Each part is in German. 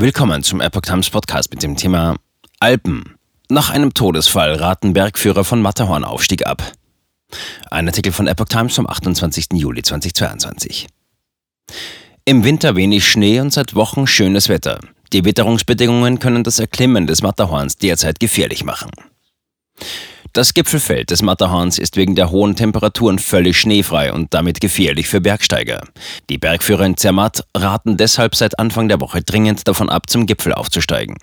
Willkommen zum Epoch Times Podcast mit dem Thema Alpen. Nach einem Todesfall raten Bergführer von Matterhorn Aufstieg ab. Ein Artikel von Epoch Times vom 28. Juli 2022. Im Winter wenig Schnee und seit Wochen schönes Wetter. Die Witterungsbedingungen können das Erklimmen des Matterhorns derzeit gefährlich machen. Das Gipfelfeld des Matterhorns ist wegen der hohen Temperaturen völlig schneefrei und damit gefährlich für Bergsteiger. Die Bergführer in Zermatt raten deshalb seit Anfang der Woche dringend davon ab, zum Gipfel aufzusteigen.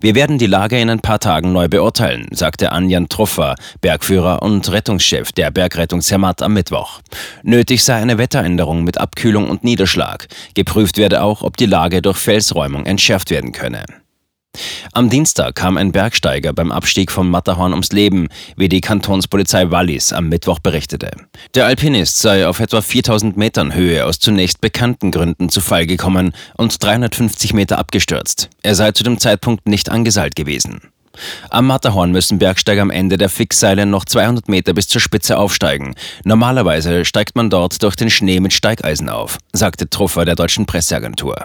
Wir werden die Lage in ein paar Tagen neu beurteilen, sagte Anjan Troffer, Bergführer und Rettungschef der Bergrettung Zermatt am Mittwoch. Nötig sei eine Wetteränderung mit Abkühlung und Niederschlag. Geprüft werde auch, ob die Lage durch Felsräumung entschärft werden könne. Am Dienstag kam ein Bergsteiger beim Abstieg vom Matterhorn ums Leben, wie die Kantonspolizei Wallis am Mittwoch berichtete. Der Alpinist sei auf etwa 4000 Metern Höhe aus zunächst bekannten Gründen zu Fall gekommen und 350 Meter abgestürzt. Er sei zu dem Zeitpunkt nicht angeseilt gewesen. Am Matterhorn müssen Bergsteiger am Ende der Fixseile noch 200 Meter bis zur Spitze aufsteigen. Normalerweise steigt man dort durch den Schnee mit Steigeisen auf, sagte Truffer der deutschen Presseagentur.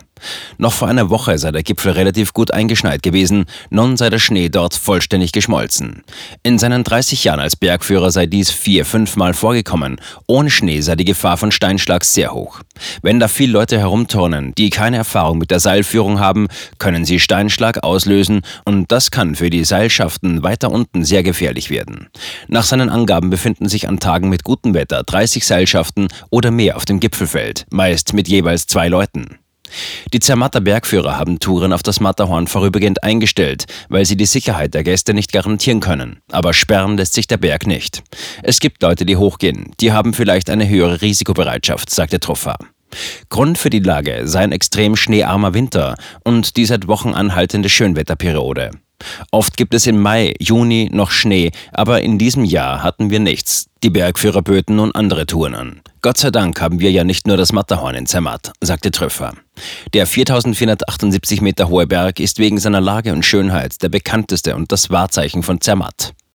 Noch vor einer Woche sei der Gipfel relativ gut eingeschneit gewesen, nun sei der Schnee dort vollständig geschmolzen. In seinen 30 Jahren als Bergführer sei dies vier, fünfmal vorgekommen. Ohne Schnee sei die Gefahr von Steinschlag sehr hoch. Wenn da viele Leute herumturnen, die keine Erfahrung mit der Seilführung haben, können sie Steinschlag auslösen und das kann für die Seilschaften weiter unten sehr gefährlich werden. Nach seinen Angaben befinden sich an Tagen mit gutem Wetter 30 Seilschaften oder mehr auf dem Gipfelfeld, meist mit jeweils zwei Leuten. Die Zermatter Bergführer haben Touren auf das Matterhorn vorübergehend eingestellt, weil sie die Sicherheit der Gäste nicht garantieren können. Aber sperren lässt sich der Berg nicht. Es gibt Leute, die hochgehen. Die haben vielleicht eine höhere Risikobereitschaft, sagte Troffa. Grund für die Lage sei ein extrem schneearmer Winter und die seit Wochen anhaltende Schönwetterperiode. Oft gibt es im Mai, Juni noch Schnee, aber in diesem Jahr hatten wir nichts. Die Bergführer böten nun andere Touren an. Gott sei Dank haben wir ja nicht nur das Matterhorn in Zermatt, sagte Tröpfer. Der 4478 Meter hohe Berg ist wegen seiner Lage und Schönheit der bekannteste und das Wahrzeichen von Zermatt.